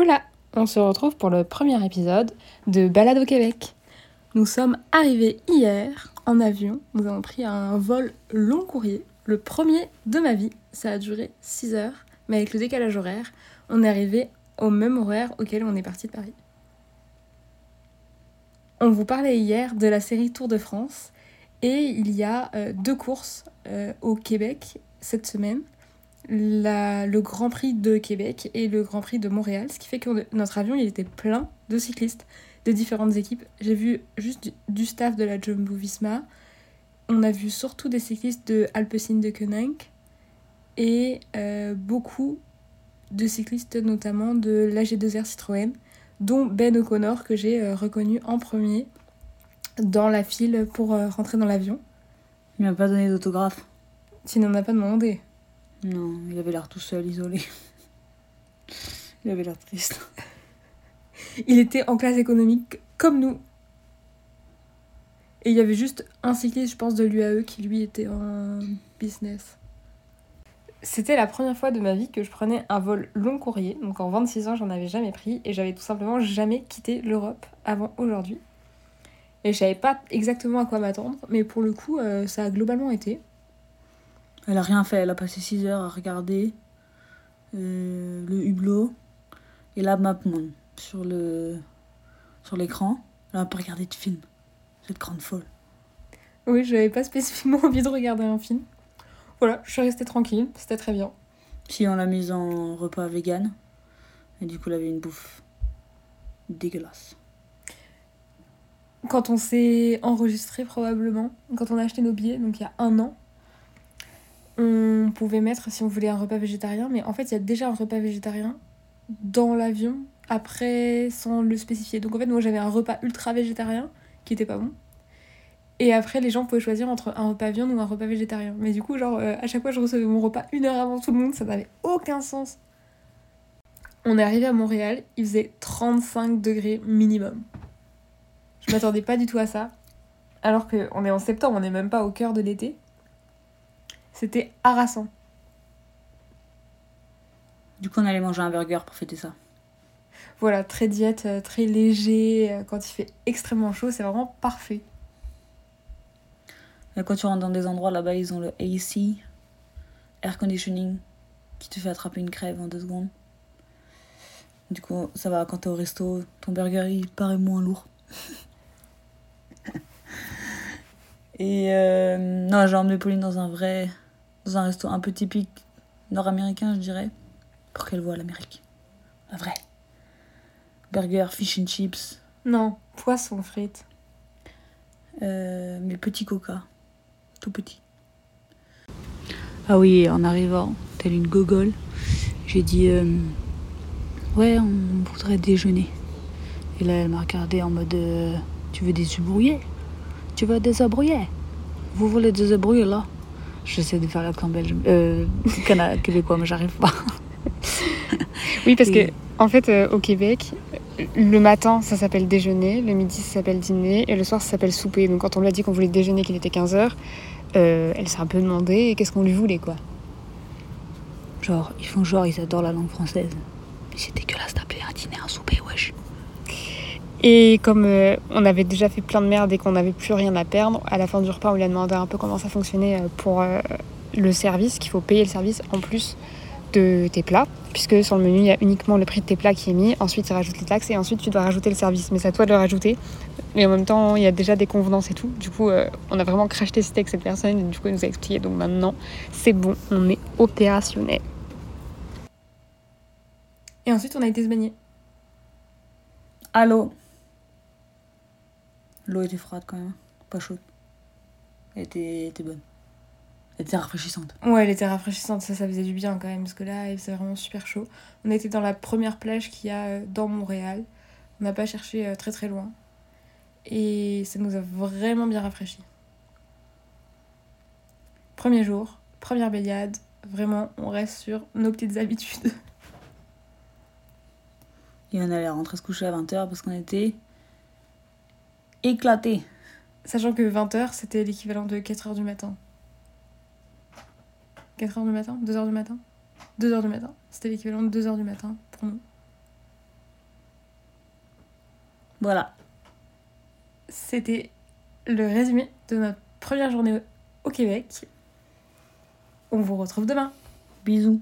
Hola On se retrouve pour le premier épisode de Balade au Québec. Nous sommes arrivés hier en avion. Nous avons pris un vol long courrier, le premier de ma vie. Ça a duré 6 heures, mais avec le décalage horaire, on est arrivé au même horaire auquel on est parti de Paris. On vous parlait hier de la série Tour de France et il y a euh, deux courses euh, au Québec cette semaine la, le Grand Prix de Québec et le Grand Prix de Montréal, ce qui fait que notre avion il était plein de cyclistes de différentes équipes. J'ai vu juste du, staff de la Jumbo Visma. On a vu surtout des cyclistes de Alpecin de Koenig et euh, beaucoup de cyclistes notamment de l'AG2R Citroën, dont Ben O'Connor que j'ai euh, reconnu en premier dans la file pour euh, rentrer dans l'avion. Il m'a pas donné d'autographe. Tu n'en as pas demandé. Non, il avait l'air tout seul, isolé. il avait l'air triste. il était en classe économique comme nous. Et il y avait juste un cycliste, je pense, de l'UAE qui lui était en business. C'était la première fois de ma vie que je prenais un vol long courrier. Donc en 26 ans, j'en avais jamais pris et j'avais tout simplement jamais quitté l'Europe avant aujourd'hui. Et je savais pas exactement à quoi m'attendre, mais pour le coup, euh, ça a globalement été. Elle a rien fait, elle a passé 6 heures à regarder euh, le hublot et la map sur le sur l'écran. Elle n'a pas regardé de film. Cette grande folle. Oui, je n'avais pas spécifiquement envie de regarder un film. Voilà, je suis restée tranquille, c'était très bien. Si on l'a mise en repas vegan, et du coup elle avait une bouffe dégueulasse. Quand on s'est enregistré probablement, quand on a acheté nos billets, donc il y a un an, on pouvait mettre si on voulait un repas végétarien, mais en fait, il y a déjà un repas végétarien dans l'avion, après, sans le spécifier. Donc en fait, moi j'avais un repas ultra végétarien qui était pas bon. Et après, les gens pouvaient choisir entre un repas viande ou un repas végétarien. Mais du coup, genre, euh, à chaque fois, je recevais mon repas une heure avant tout le monde, ça n'avait aucun sens. On est arrivé à Montréal, il faisait 35 degrés minimum. Je m'attendais pas du tout à ça. Alors qu'on est en septembre, on n'est même pas au cœur de l'été. C'était harassant. Du coup, on allait manger un burger pour fêter ça. Voilà, très diète, euh, très léger. Euh, quand il fait extrêmement chaud, c'est vraiment parfait. quand tu rentres dans des endroits là-bas, ils ont le AC, air conditioning, qui te fait attraper une crève en deux secondes. Du coup, ça va quand t'es au resto, ton burger il paraît moins lourd. Et euh, non, j'ai emmené Pauline dans un vrai dans un resto un peu typique nord-américain, je dirais, pour qu'elle voit l'Amérique. La vraie. Burger, fish and chips. Non, poisson frites. Euh, mais petit coca. Tout petit. Ah oui, en arrivant, telle une gogole, j'ai dit euh, Ouais, on voudrait déjeuner. Et là, elle m'a regardé en mode euh, Tu veux des abrouillés Tu veux des abrouillés Vous voulez des abrouillés là? J'essaie de faire l'accent belge, euh, québécois, mais j'arrive pas. oui, parce que, en fait, euh, au Québec, le matin, ça s'appelle déjeuner, le midi, ça s'appelle dîner, et le soir, ça s'appelle souper. Donc, quand on lui a dit qu'on voulait déjeuner, qu'il était 15h, euh, elle s'est un peu demandé qu'est-ce qu'on lui voulait, quoi? Genre, ils font genre, ils adorent la langue française. Mais c'est dégueulasse d'appeler un dîner un souper, wesh. Et comme euh, on avait déjà fait plein de merde et qu'on n'avait plus rien à perdre, à la fin du repas, on lui a demandé un peu comment ça fonctionnait euh, pour euh, le service, qu'il faut payer le service en plus de tes plats, puisque sur le menu, il y a uniquement le prix de tes plats qui est mis, ensuite il rajoute les taxes et ensuite tu dois rajouter le service. Mais c'est à toi de le rajouter. Et en même temps, il y a déjà des convenances et tout. Du coup, on a vraiment crash testé avec cette personne et du coup, il nous a expliqué. Donc maintenant, c'est bon, on est opérationnel. Et ensuite, on a été se baigner. Allô? L'eau était froide quand même, pas chaude. Elle était, bonne. Elle était rafraîchissante. Ouais, elle était rafraîchissante, ça, ça faisait du bien quand même, parce que là, il faisait vraiment super chaud. On était dans la première plage qu'il y a euh, dans Montréal. On n'a pas cherché euh, très très loin. Et ça nous a vraiment bien rafraîchi. Premier jour, première baignade, vraiment, on reste sur nos petites habitudes. Et on allait rentrer se coucher à 20h parce qu'on était éclaté. Sachant que 20h, c'était l'équivalent de 4h du matin. 4h du matin 2h du matin 2h du matin. C'était l'équivalent de 2h du matin pour nous. Voilà. C'était le résumé de notre première journée au Québec. On vous retrouve demain. Bisous.